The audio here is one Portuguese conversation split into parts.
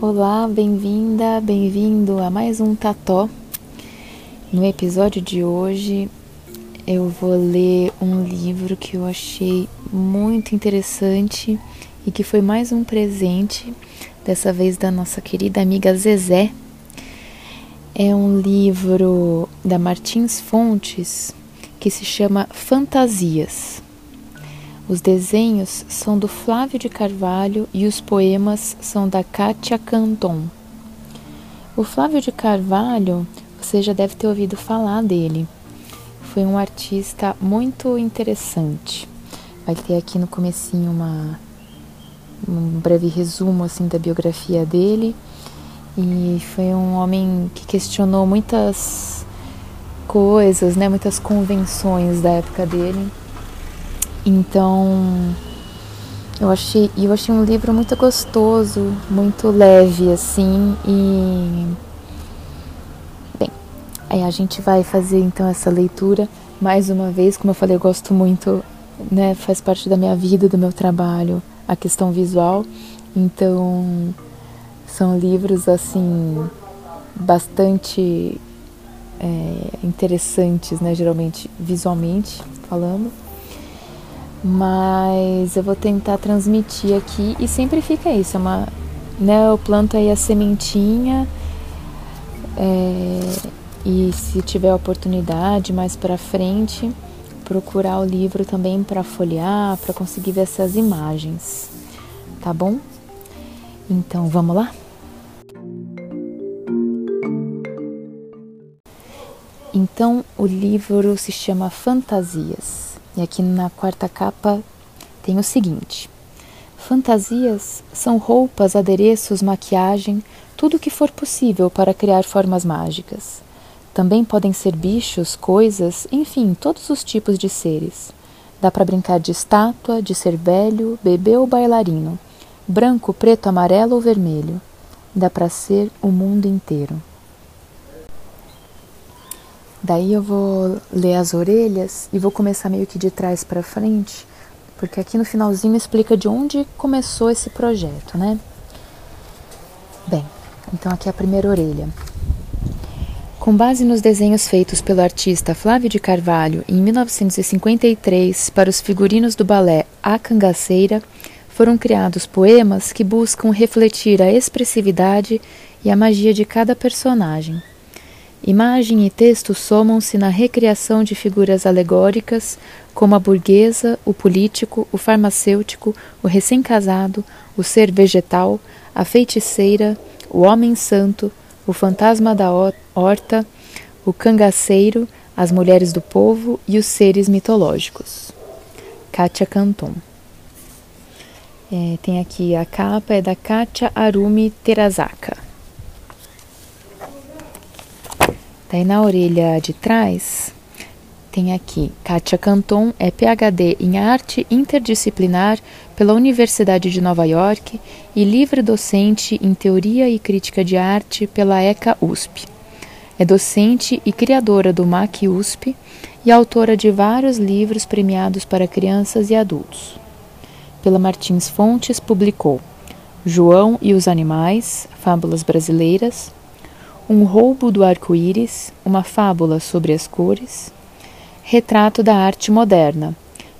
Olá, bem-vinda, bem-vindo a mais um Tató. No episódio de hoje eu vou ler um livro que eu achei muito interessante e que foi mais um presente, dessa vez da nossa querida amiga Zezé. É um livro da Martins Fontes que se chama Fantasias. Os desenhos são do Flávio de Carvalho e os poemas são da Kátia Canton. O Flávio de Carvalho, você já deve ter ouvido falar dele. Foi um artista muito interessante. Vai ter aqui no comecinho uma, um breve resumo assim da biografia dele. E foi um homem que questionou muitas coisas, né, muitas convenções da época dele então, eu achei, eu achei um livro muito gostoso, muito leve assim e bem, aí a gente vai fazer então essa leitura mais uma vez, como eu falei, eu gosto muito, né, faz parte da minha vida, do meu trabalho, a questão visual. Então, são livros assim bastante é, interessantes, né, geralmente visualmente falando mas eu vou tentar transmitir aqui e sempre fica isso, é uma, né, eu planto aí a sementinha é, e se tiver oportunidade mais para frente, procurar o livro também para folhear, para conseguir ver essas imagens, tá bom? Então vamos lá? Então o livro se chama Fantasias e aqui na quarta capa tem o seguinte: Fantasias são roupas, adereços, maquiagem, tudo o que for possível para criar formas mágicas. Também podem ser bichos, coisas, enfim, todos os tipos de seres. Dá para brincar de estátua, de ser velho, bebê ou bailarino, branco, preto, amarelo ou vermelho. Dá para ser o mundo inteiro. Daí eu vou ler as orelhas e vou começar meio que de trás para frente, porque aqui no finalzinho explica de onde começou esse projeto, né? Bem, então aqui é a primeira orelha. Com base nos desenhos feitos pelo artista Flávio de Carvalho em 1953 para os figurinos do balé A Cangaceira, foram criados poemas que buscam refletir a expressividade e a magia de cada personagem. Imagem e texto somam-se na recriação de figuras alegóricas, como a burguesa, o político, o farmacêutico, o recém-casado, o ser vegetal, a feiticeira, o homem santo, o fantasma da horta, o cangaceiro, as mulheres do povo e os seres mitológicos. Kátia Canton. É, tem aqui a capa, é da Kátia Arumi Terazaka. Daí na orelha de trás tem aqui Kátia Canton é PhD em arte interdisciplinar pela Universidade de Nova York e livre docente em teoria e crítica de arte pela ECA USP. É docente e criadora do MAC USP e autora de vários livros premiados para crianças e adultos. Pela Martins Fontes publicou João e os Animais, Fábulas Brasileiras, um roubo do arco-íris, uma fábula sobre as cores, Retrato da Arte Moderna,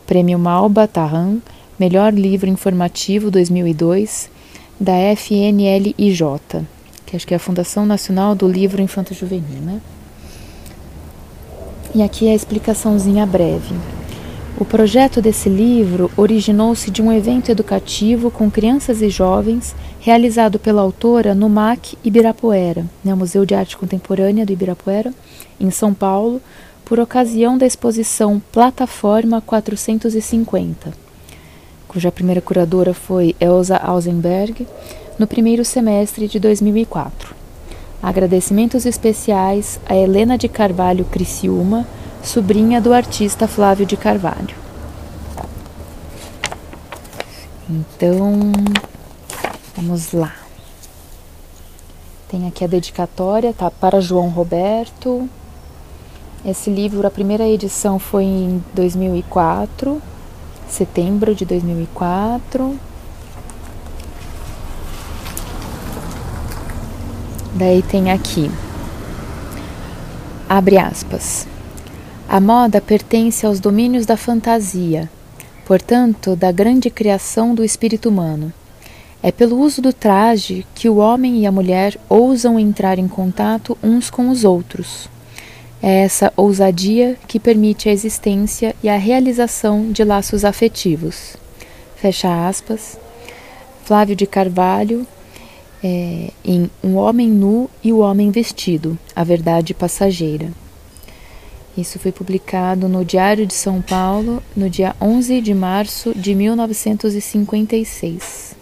Prêmio Malba Tarran, melhor livro informativo 2002, da FNLIJ, que acho que é a Fundação Nacional do Livro Infanto Juvenil, né? E aqui é a explicaçãozinha breve. O projeto desse livro originou-se de um evento educativo com crianças e jovens realizado pela autora no MAC Ibirapuera, né, Museu de Arte Contemporânea do Ibirapuera, em São Paulo, por ocasião da exposição Plataforma 450, cuja primeira curadora foi Elsa Ausenberg, no primeiro semestre de 2004. Agradecimentos especiais a Helena de Carvalho Criciúma, sobrinha do artista Flávio de Carvalho. Então, vamos lá. Tem aqui a dedicatória, tá? Para João Roberto. Esse livro, a primeira edição foi em 2004. setembro de 2004. Daí tem aqui, abre aspas. A moda pertence aos domínios da fantasia, portanto, da grande criação do espírito humano. É pelo uso do traje que o homem e a mulher ousam entrar em contato uns com os outros. É essa ousadia que permite a existência e a realização de laços afetivos. Fecha aspas. Flávio de Carvalho, é, em Um Homem Nu e o Homem Vestido, A Verdade Passageira. Isso foi publicado no Diário de São Paulo no dia 11 de março de 1956.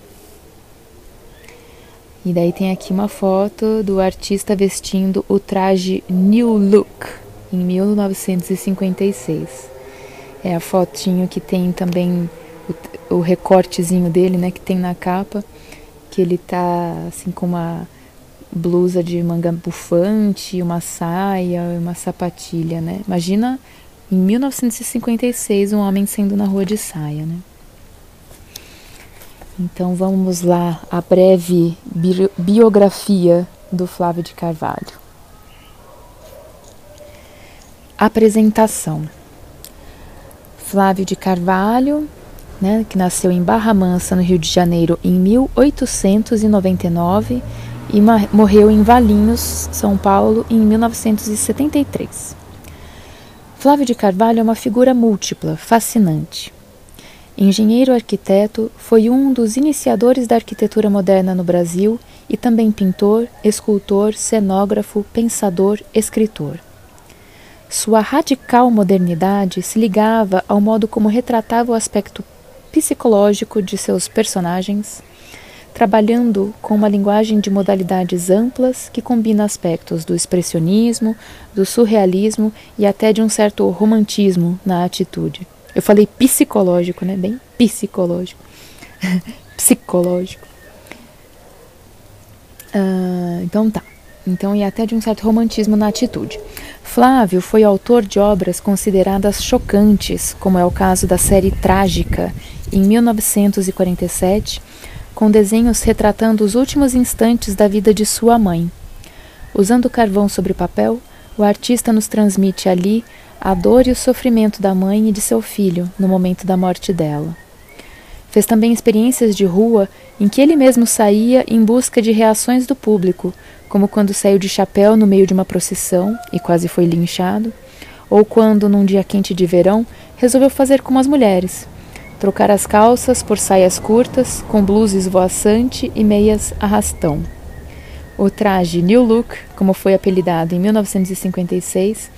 E daí tem aqui uma foto do artista vestindo o traje New Look em 1956. É a fotinho que tem também o, o recortezinho dele, né, que tem na capa que ele tá assim com uma blusa de manga bufante, uma saia, uma sapatilha, né? Imagina em 1956 um homem saindo na rua de saia, né? Então vamos lá, a breve bi biografia do Flávio de Carvalho. Apresentação. Flávio de Carvalho né, que nasceu em Barra Mansa, no Rio de Janeiro, em 1899 e morreu em Valinhos, São Paulo, em 1973. Flávio de Carvalho é uma figura múltipla, fascinante. Engenheiro arquiteto, foi um dos iniciadores da arquitetura moderna no Brasil e também pintor, escultor, cenógrafo, pensador, escritor. Sua radical modernidade se ligava ao modo como retratava o aspecto psicológico de seus personagens, trabalhando com uma linguagem de modalidades amplas que combina aspectos do expressionismo, do surrealismo e até de um certo romantismo na atitude. Eu falei psicológico, né? Bem psicológico. psicológico. Uh, então tá. Então, e até de um certo romantismo na atitude. Flávio foi autor de obras consideradas chocantes, como é o caso da série Trágica, em 1947, com desenhos retratando os últimos instantes da vida de sua mãe. Usando carvão sobre papel, o artista nos transmite ali a dor e o sofrimento da mãe e de seu filho no momento da morte dela. Fez também experiências de rua em que ele mesmo saía em busca de reações do público, como quando saiu de chapéu no meio de uma procissão e quase foi linchado, ou quando, num dia quente de verão, resolveu fazer como as mulheres, trocar as calças por saias curtas, com blusa esvoaçante e meias arrastão. O traje New Look, como foi apelidado em 1956,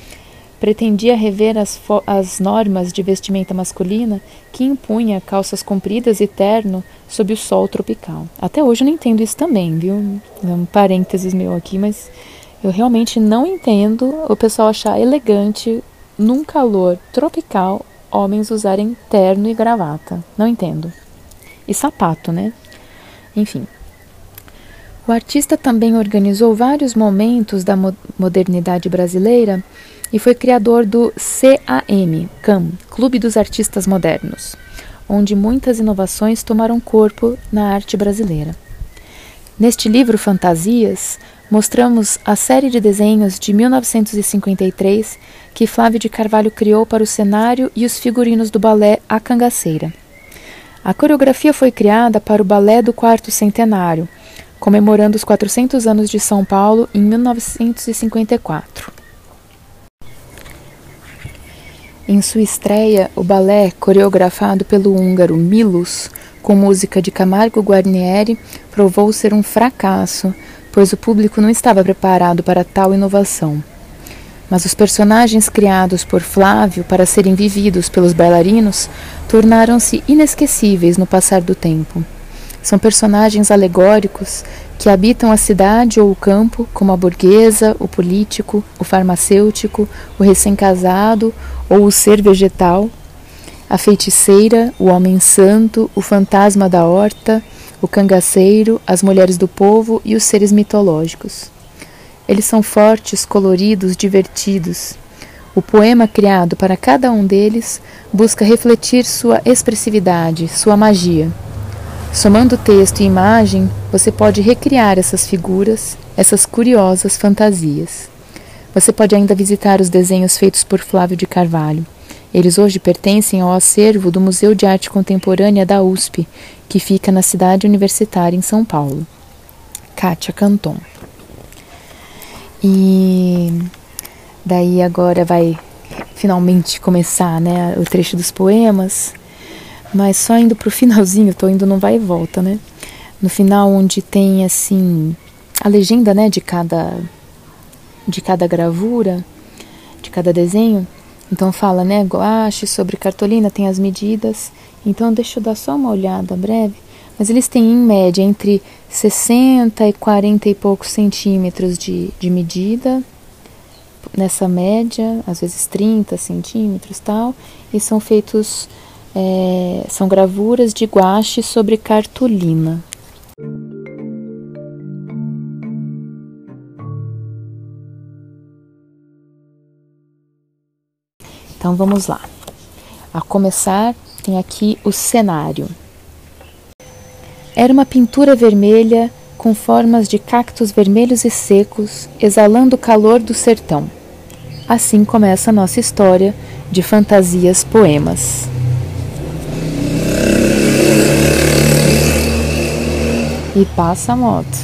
pretendia rever as, as, normas de vestimenta masculina que impunha calças compridas e terno sob o sol tropical. Até hoje eu não entendo isso também, viu? É um parênteses meu aqui, mas eu realmente não entendo o pessoal achar elegante num calor tropical homens usarem terno e gravata. Não entendo. E sapato, né? Enfim. O artista também organizou vários momentos da modernidade brasileira e foi criador do CAM, CAM, Clube dos Artistas Modernos, onde muitas inovações tomaram corpo na arte brasileira. Neste livro Fantasias, mostramos a série de desenhos de 1953 que Flávio de Carvalho criou para o cenário e os figurinos do balé A Cangaceira. A coreografia foi criada para o Balé do Quarto Centenário, comemorando os 400 anos de São Paulo em 1954. Em sua estreia, o balé, coreografado pelo húngaro Milos, com música de Camargo Guarnieri, provou ser um fracasso, pois o público não estava preparado para tal inovação. Mas os personagens criados por Flávio para serem vividos pelos bailarinos tornaram-se inesquecíveis no passar do tempo. São personagens alegóricos que habitam a cidade ou o campo, como a burguesa, o político, o farmacêutico, o recém-casado ou o ser vegetal, a feiticeira, o homem santo, o fantasma da horta, o cangaceiro, as mulheres do povo e os seres mitológicos. Eles são fortes, coloridos, divertidos. O poema criado para cada um deles busca refletir sua expressividade, sua magia. Somando texto e imagem, você pode recriar essas figuras, essas curiosas fantasias. Você pode ainda visitar os desenhos feitos por Flávio de Carvalho. Eles hoje pertencem ao acervo do Museu de Arte Contemporânea da USP, que fica na cidade universitária em São Paulo. Kátia Canton. E daí agora vai finalmente começar né, o trecho dos poemas, mas só indo para o finalzinho, estou indo no vai e volta, né? No final onde tem assim a legenda né, de cada de cada gravura, de cada desenho. Então fala, né, guache sobre cartolina, tem as medidas. Então deixa eu dar só uma olhada breve. Mas eles têm em média entre 60 e 40 e poucos centímetros de, de medida, nessa média, às vezes 30 centímetros tal, e são feitos, é, são gravuras de guache sobre cartolina. Então vamos lá. A começar, tem aqui o cenário. Era uma pintura vermelha com formas de cactos vermelhos e secos, exalando o calor do sertão. Assim começa a nossa história de fantasias poemas. E passa a moto.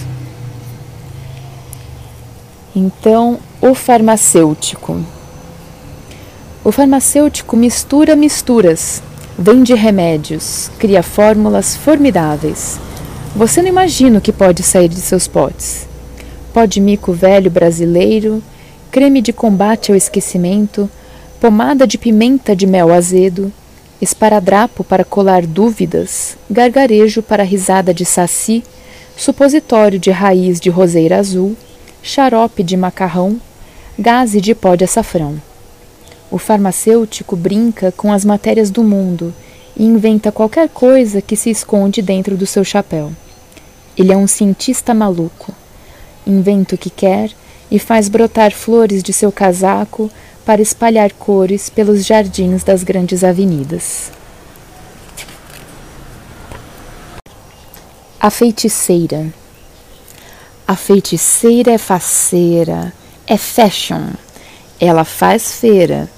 Então, o farmacêutico. O farmacêutico mistura misturas, vende remédios, cria fórmulas formidáveis. Você não imagina o que pode sair de seus potes. Pó de mico velho brasileiro, creme de combate ao esquecimento, pomada de pimenta de mel azedo, esparadrapo para colar dúvidas, gargarejo para risada de saci, supositório de raiz de roseira azul, xarope de macarrão, gaze de pó de açafrão. O farmacêutico brinca com as matérias do mundo e inventa qualquer coisa que se esconde dentro do seu chapéu. Ele é um cientista maluco. Inventa o que quer e faz brotar flores de seu casaco para espalhar cores pelos jardins das grandes avenidas. A feiticeira. A feiticeira é faceira, é fashion. Ela faz feira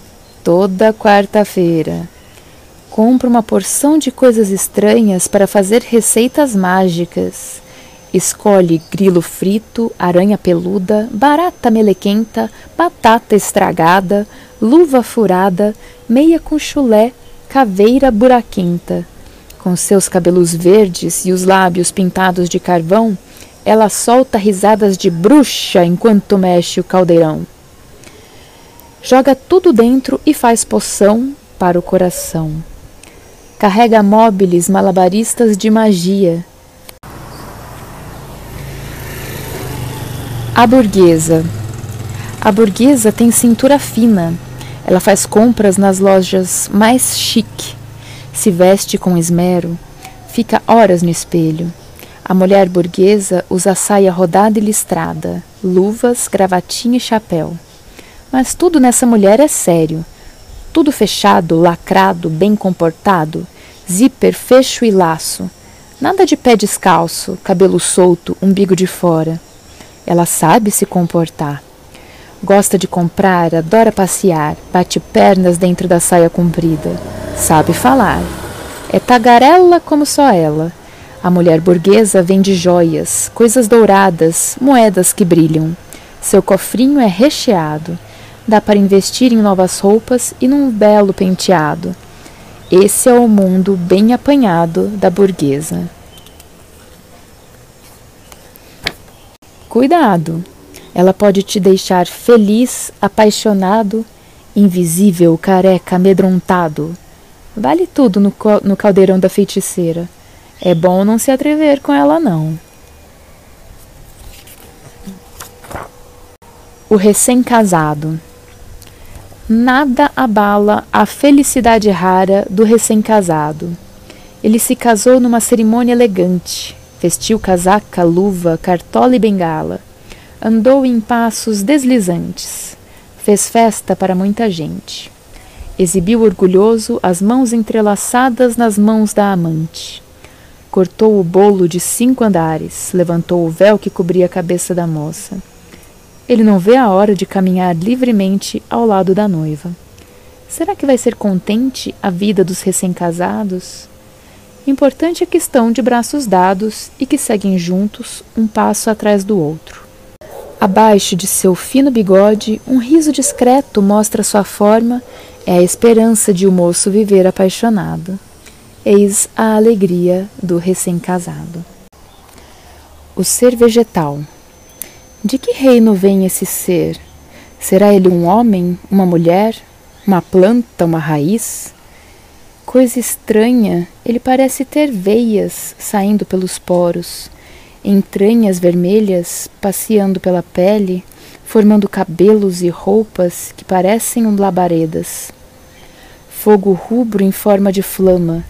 toda quarta-feira. Compra uma porção de coisas estranhas para fazer receitas mágicas. Escolhe grilo frito, aranha peluda, barata melequenta, batata estragada, luva furada, meia com chulé, caveira buraquenta. Com seus cabelos verdes e os lábios pintados de carvão, ela solta risadas de bruxa enquanto mexe o caldeirão joga tudo dentro e faz poção para o coração. Carrega móveis malabaristas de magia. A burguesa. A burguesa tem cintura fina. Ela faz compras nas lojas mais chique. Se veste com esmero. Fica horas no espelho. A mulher burguesa usa saia rodada e listrada, luvas, gravatinha e chapéu. Mas tudo nessa mulher é sério. Tudo fechado, lacrado, bem comportado, zíper, fecho e laço. Nada de pé descalço, cabelo solto, umbigo de fora. Ela sabe se comportar. Gosta de comprar, adora passear, bate pernas dentro da saia comprida. Sabe falar. É tagarela como só ela. A mulher burguesa vende joias, coisas douradas, moedas que brilham. Seu cofrinho é recheado dá para investir em novas roupas e num belo penteado. Esse é o mundo bem apanhado da burguesa. Cuidado! Ela pode te deixar feliz, apaixonado, invisível, careca, amedrontado. Vale tudo no, no caldeirão da feiticeira. É bom não se atrever com ela, não. O recém-casado. Nada abala a felicidade rara do recém-casado. Ele se casou numa cerimônia elegante, vestiu casaca, luva, cartola e bengala. Andou em passos deslizantes. Fez festa para muita gente. Exibiu orgulhoso as mãos entrelaçadas nas mãos da amante. Cortou o bolo de cinco andares, levantou o véu que cobria a cabeça da moça. Ele não vê a hora de caminhar livremente ao lado da noiva. Será que vai ser contente a vida dos recém-casados? Importante é que estão de braços dados e que seguem juntos, um passo atrás do outro. Abaixo de seu fino bigode, um riso discreto mostra sua forma, é a esperança de o moço viver apaixonado. Eis a alegria do recém-casado. O ser vegetal. De que reino vem esse ser? Será ele um homem, uma mulher, uma planta, uma raiz? Coisa estranha, ele parece ter veias saindo pelos poros entranhas vermelhas passeando pela pele, formando cabelos e roupas que parecem labaredas. Fogo rubro em forma de flama.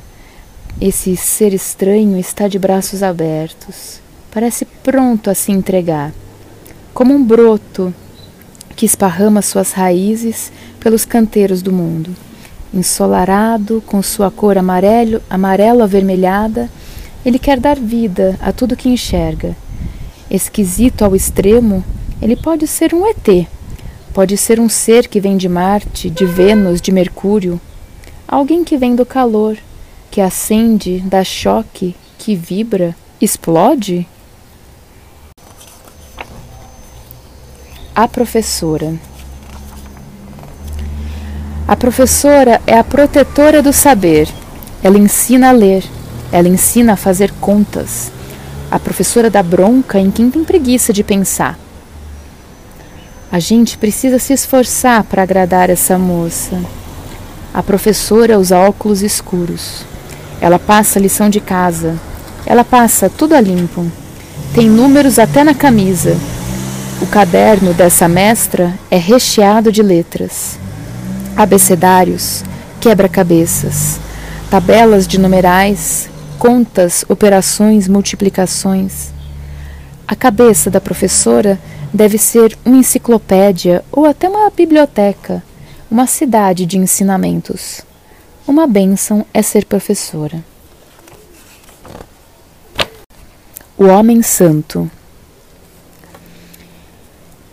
Esse ser estranho está de braços abertos. Parece pronto a se entregar, como um broto que esparrama suas raízes pelos canteiros do mundo. Ensolarado, com sua cor amarelo, amarelo avermelhada, ele quer dar vida a tudo que enxerga. Esquisito ao extremo, ele pode ser um ET, pode ser um ser que vem de Marte, de Vênus, de Mercúrio, alguém que vem do calor, que acende, dá choque, que vibra, explode? A professora. A professora é a protetora do saber. Ela ensina a ler, ela ensina a fazer contas. A professora dá bronca em quem tem preguiça de pensar. A gente precisa se esforçar para agradar essa moça. A professora usa óculos escuros. Ela passa lição de casa. Ela passa tudo a limpo. Tem números até na camisa. O caderno dessa mestra é recheado de letras, abecedários, quebra-cabeças, tabelas de numerais, contas, operações, multiplicações. A cabeça da professora deve ser uma enciclopédia ou até uma biblioteca, uma cidade de ensinamentos. Uma bênção é ser professora. O Homem Santo.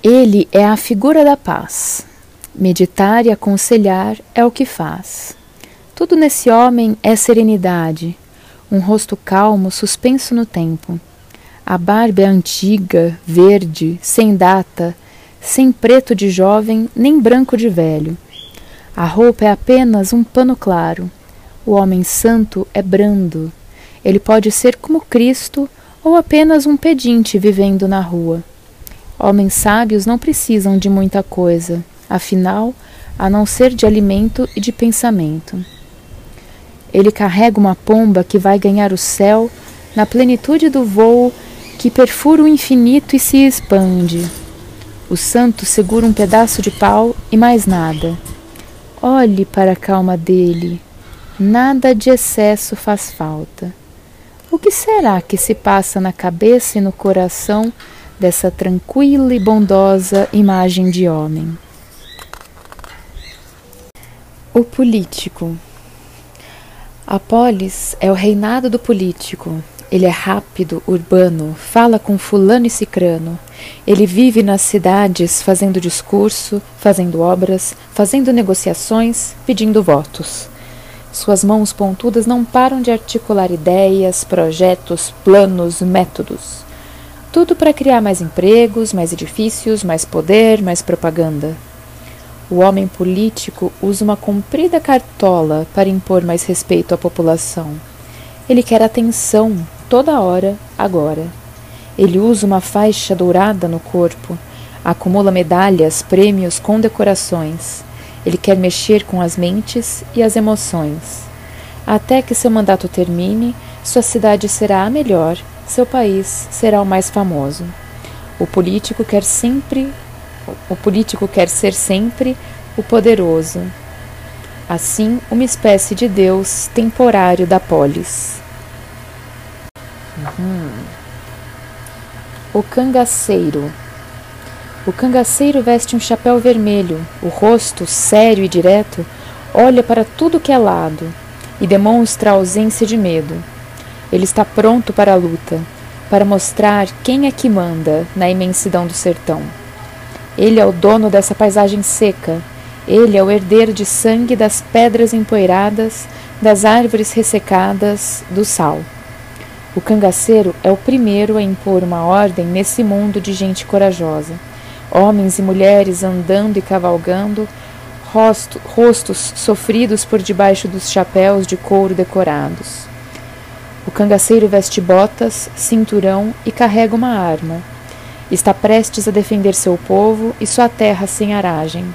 Ele é a figura da paz. Meditar e aconselhar é o que faz. Tudo nesse homem é serenidade, um rosto calmo suspenso no tempo. A barba é antiga, verde, sem data, sem preto de jovem nem branco de velho. A roupa é apenas um pano claro. O homem santo é brando. Ele pode ser como Cristo ou apenas um pedinte vivendo na rua. Homens sábios não precisam de muita coisa, afinal, a não ser de alimento e de pensamento. Ele carrega uma pomba que vai ganhar o céu na plenitude do voo que perfura o infinito e se expande. O santo segura um pedaço de pau e mais nada. Olhe para a calma dele. Nada de excesso faz falta. O que será que se passa na cabeça e no coração dessa tranquila e bondosa imagem de homem? O político. A polis é o reinado do político. Ele é rápido, urbano, fala com fulano e cicrano. Ele vive nas cidades fazendo discurso, fazendo obras, fazendo negociações, pedindo votos. Suas mãos pontudas não param de articular ideias, projetos, planos, métodos. Tudo para criar mais empregos, mais edifícios, mais poder, mais propaganda. O homem político usa uma comprida cartola para impor mais respeito à população. Ele quer atenção toda hora, agora. Ele usa uma faixa dourada no corpo, acumula medalhas, prêmios, condecorações. Ele quer mexer com as mentes e as emoções. Até que seu mandato termine, sua cidade será a melhor, seu país será o mais famoso. O político quer sempre o político quer ser sempre o poderoso. Assim, uma espécie de Deus temporário da polis. Uhum. O cangaceiro. O cangaceiro veste um chapéu vermelho, o rosto, sério e direto, olha para tudo que é lado e demonstra ausência de medo. Ele está pronto para a luta, para mostrar quem é que manda na imensidão do sertão. Ele é o dono dessa paisagem seca, ele é o herdeiro de sangue das pedras empoeiradas, das árvores ressecadas, do sal. O cangaceiro é o primeiro a impor uma ordem nesse mundo de gente corajosa homens e mulheres andando e cavalgando, rosto, rostos sofridos por debaixo dos chapéus de couro decorados. O cangaceiro veste botas, cinturão e carrega uma arma. Está prestes a defender seu povo e sua terra sem aragem.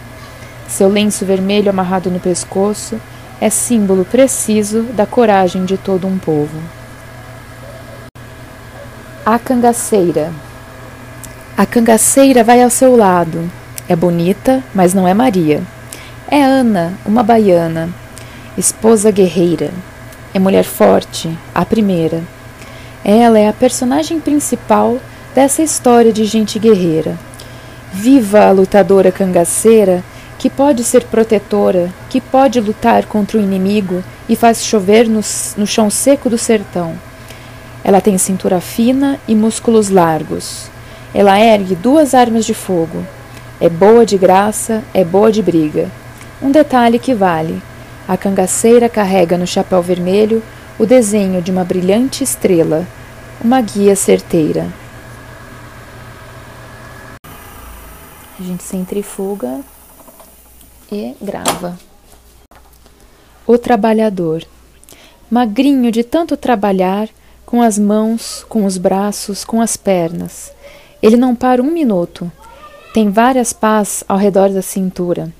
Seu lenço vermelho amarrado no pescoço é símbolo preciso da coragem de todo um povo. A cangaceira a cangaceira vai ao seu lado. É bonita, mas não é Maria. É Ana, uma baiana, esposa guerreira. É mulher forte, a primeira. Ela é a personagem principal dessa história de gente guerreira. Viva a lutadora cangaceira que pode ser protetora, que pode lutar contra o inimigo e faz chover no, no chão seco do sertão. Ela tem cintura fina e músculos largos. Ela ergue duas armas de fogo. É boa de graça, é boa de briga. Um detalhe que vale: a cangaceira carrega no chapéu vermelho o desenho de uma brilhante estrela, uma guia certeira. A gente centrifuga e grava. O trabalhador. Magrinho de tanto trabalhar, com as mãos, com os braços, com as pernas. Ele não para um minuto. Tem várias pás ao redor da cintura.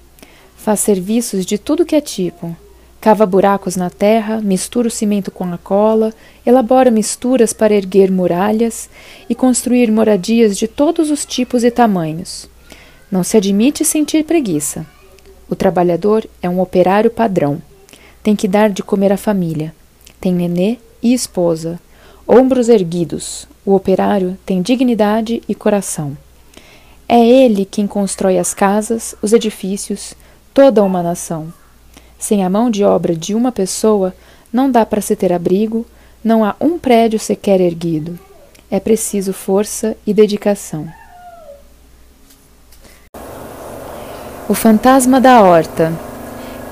Faz serviços de tudo que é tipo. Cava buracos na terra, mistura o cimento com a cola, elabora misturas para erguer muralhas e construir moradias de todos os tipos e tamanhos. Não se admite sentir preguiça. O trabalhador é um operário padrão. Tem que dar de comer à família. Tem nenê e esposa. Ombros erguidos, o operário tem dignidade e coração. É ele quem constrói as casas, os edifícios, toda uma nação. Sem a mão de obra de uma pessoa, não dá para se ter abrigo, não há um prédio sequer erguido. É preciso força e dedicação. O fantasma da horta.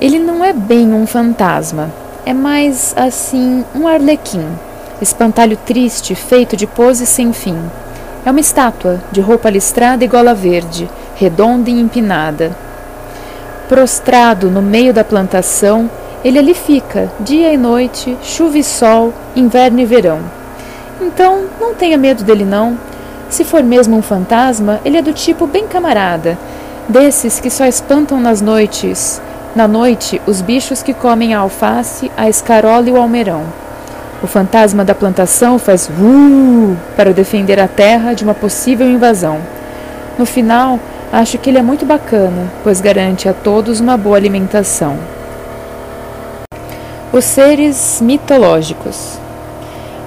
Ele não é bem um fantasma, é mais assim um arlequim espantalho triste feito de poses sem fim. É uma estátua, de roupa listrada e gola verde, redonda e empinada. Prostrado no meio da plantação, ele ali fica, dia e noite, chuva e sol, inverno e verão. Então, não tenha medo dele não. Se for mesmo um fantasma, ele é do tipo bem camarada, desses que só espantam nas noites, na noite, os bichos que comem a alface, a escarola e o almeirão. O fantasma da plantação faz uh para defender a terra de uma possível invasão. No final, acho que ele é muito bacana, pois garante a todos uma boa alimentação. Os seres mitológicos.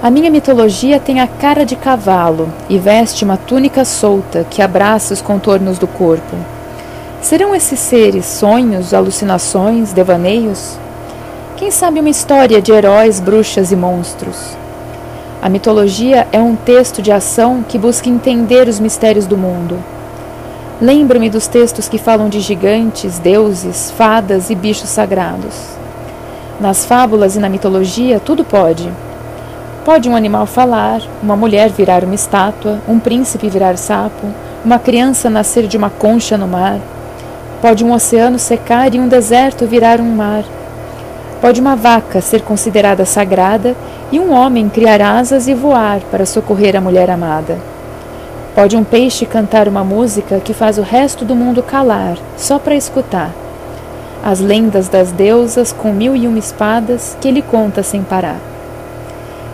A minha mitologia tem a cara de cavalo e veste uma túnica solta que abraça os contornos do corpo. Serão esses seres sonhos, alucinações, devaneios? Quem sabe uma história de heróis, bruxas e monstros? A mitologia é um texto de ação que busca entender os mistérios do mundo. Lembro-me dos textos que falam de gigantes, deuses, fadas e bichos sagrados. Nas fábulas e na mitologia, tudo pode. Pode um animal falar, uma mulher virar uma estátua, um príncipe virar sapo, uma criança nascer de uma concha no mar. Pode um oceano secar e um deserto virar um mar. Pode uma vaca ser considerada sagrada e um homem criar asas e voar para socorrer a mulher amada. Pode um peixe cantar uma música que faz o resto do mundo calar, só para escutar. As lendas das deusas com mil e uma espadas que ele conta sem parar.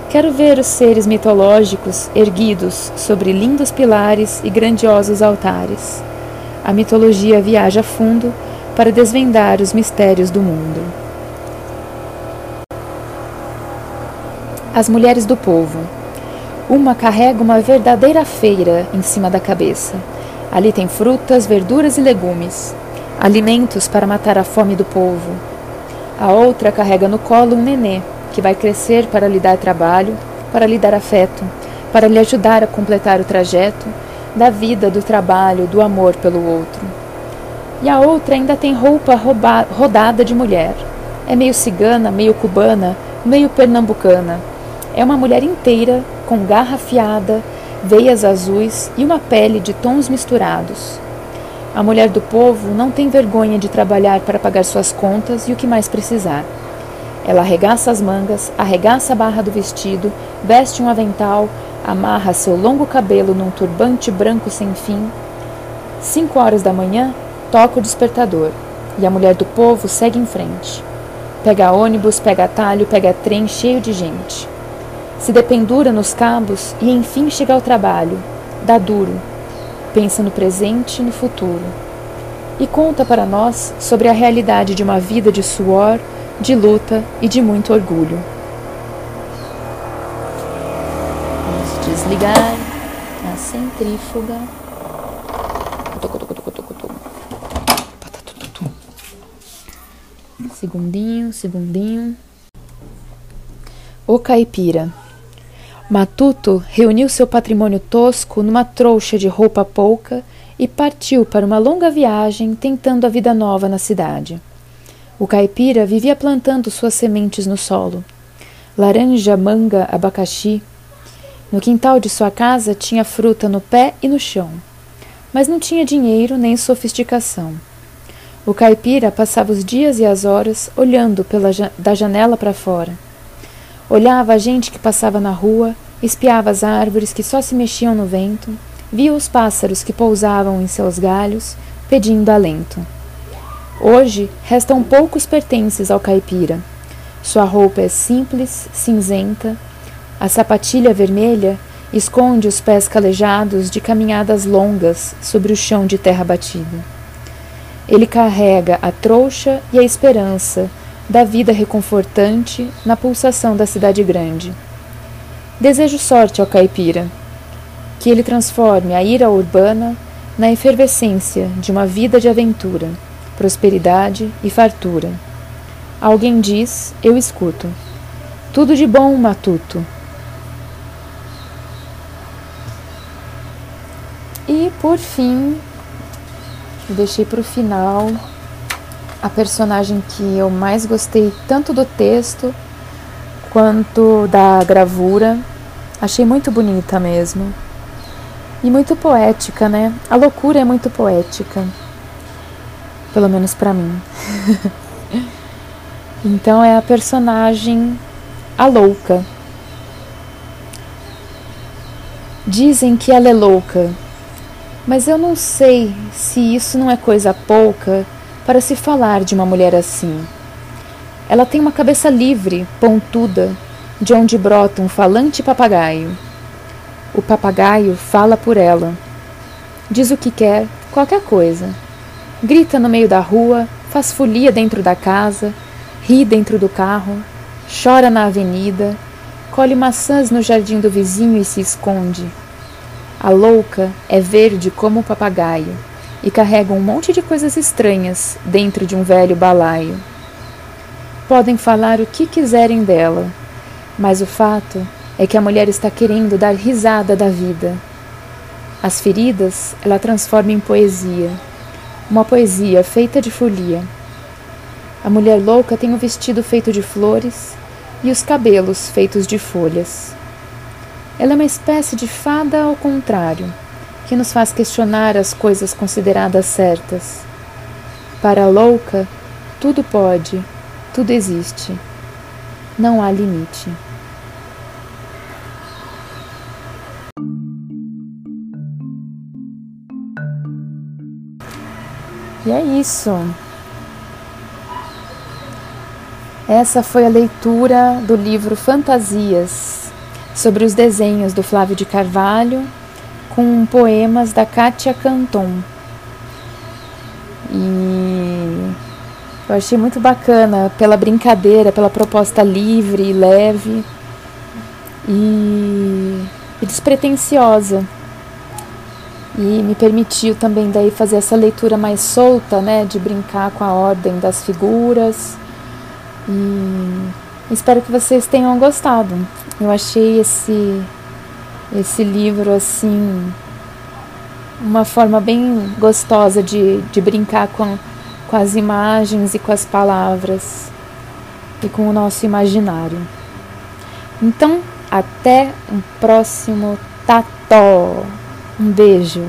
Quero ver os seres mitológicos erguidos sobre lindos pilares e grandiosos altares. A mitologia viaja fundo para desvendar os mistérios do mundo. as mulheres do povo. Uma carrega uma verdadeira feira em cima da cabeça. Ali tem frutas, verduras e legumes, alimentos para matar a fome do povo. A outra carrega no colo um nenê, que vai crescer para lhe dar trabalho, para lhe dar afeto, para lhe ajudar a completar o trajeto da vida, do trabalho, do amor pelo outro. E a outra ainda tem roupa rodada de mulher. É meio cigana, meio cubana, meio pernambucana. É uma mulher inteira, com garra afiada, veias azuis e uma pele de tons misturados. A mulher do povo não tem vergonha de trabalhar para pagar suas contas e o que mais precisar. Ela arregaça as mangas, arregaça a barra do vestido, veste um avental, amarra seu longo cabelo num turbante branco sem fim. Cinco horas da manhã, toca o despertador e a mulher do povo segue em frente. Pega ônibus, pega atalho, pega trem cheio de gente. Se dependura nos cabos e enfim chega ao trabalho. Dá duro. Pensa no presente e no futuro. E conta para nós sobre a realidade de uma vida de suor, de luta e de muito orgulho. Desligar a centrífuga. Segundinho, segundinho. O caipira. Matuto reuniu seu patrimônio tosco numa trouxa de roupa pouca e partiu para uma longa viagem tentando a vida nova na cidade. O caipira vivia plantando suas sementes no solo. Laranja, manga, abacaxi. No quintal de sua casa tinha fruta no pé e no chão. Mas não tinha dinheiro nem sofisticação. O caipira passava os dias e as horas olhando pela, da janela para fora. Olhava a gente que passava na rua, espiava as árvores que só se mexiam no vento, via os pássaros que pousavam em seus galhos, pedindo alento. Hoje restam poucos pertences ao caipira. Sua roupa é simples, cinzenta. A sapatilha vermelha esconde os pés calejados de caminhadas longas sobre o chão de terra batida. Ele carrega a trouxa e a esperança da vida reconfortante na pulsação da cidade grande. Desejo sorte ao caipira, que ele transforme a ira urbana na efervescência de uma vida de aventura prosperidade e fartura. Alguém diz, eu escuto. Tudo de bom, matuto. E por fim, deixei para o final a personagem que eu mais gostei tanto do texto quanto da gravura. Achei muito bonita mesmo. E muito poética, né? A loucura é muito poética pelo menos para mim. então é a personagem a louca. Dizem que ela é louca, mas eu não sei se isso não é coisa pouca para se falar de uma mulher assim. Ela tem uma cabeça livre, pontuda, de onde brota um falante papagaio. O papagaio fala por ela. Diz o que quer, qualquer coisa grita no meio da rua, faz folia dentro da casa, ri dentro do carro, chora na avenida, colhe maçãs no jardim do vizinho e se esconde. A louca é verde como o papagaio e carrega um monte de coisas estranhas dentro de um velho balaio. Podem falar o que quiserem dela, mas o fato é que a mulher está querendo dar risada da vida. As feridas ela transforma em poesia uma poesia feita de folia. A mulher louca tem o vestido feito de flores e os cabelos feitos de folhas. Ela é uma espécie de fada ao contrário, que nos faz questionar as coisas consideradas certas. Para a louca, tudo pode, tudo existe. Não há limite. E é isso. Essa foi a leitura do livro Fantasias, sobre os desenhos do Flávio de Carvalho, com poemas da Kátia Canton. E eu achei muito bacana pela brincadeira, pela proposta livre, leve e, e despretensiosa. e me permitiu também daí fazer essa leitura mais solta, né, de brincar com a ordem das figuras. E espero que vocês tenham gostado. Eu achei esse esse livro assim uma forma bem gostosa de, de brincar com, com as imagens e com as palavras e com o nosso imaginário. Então, até um próximo Tató. Um beijo.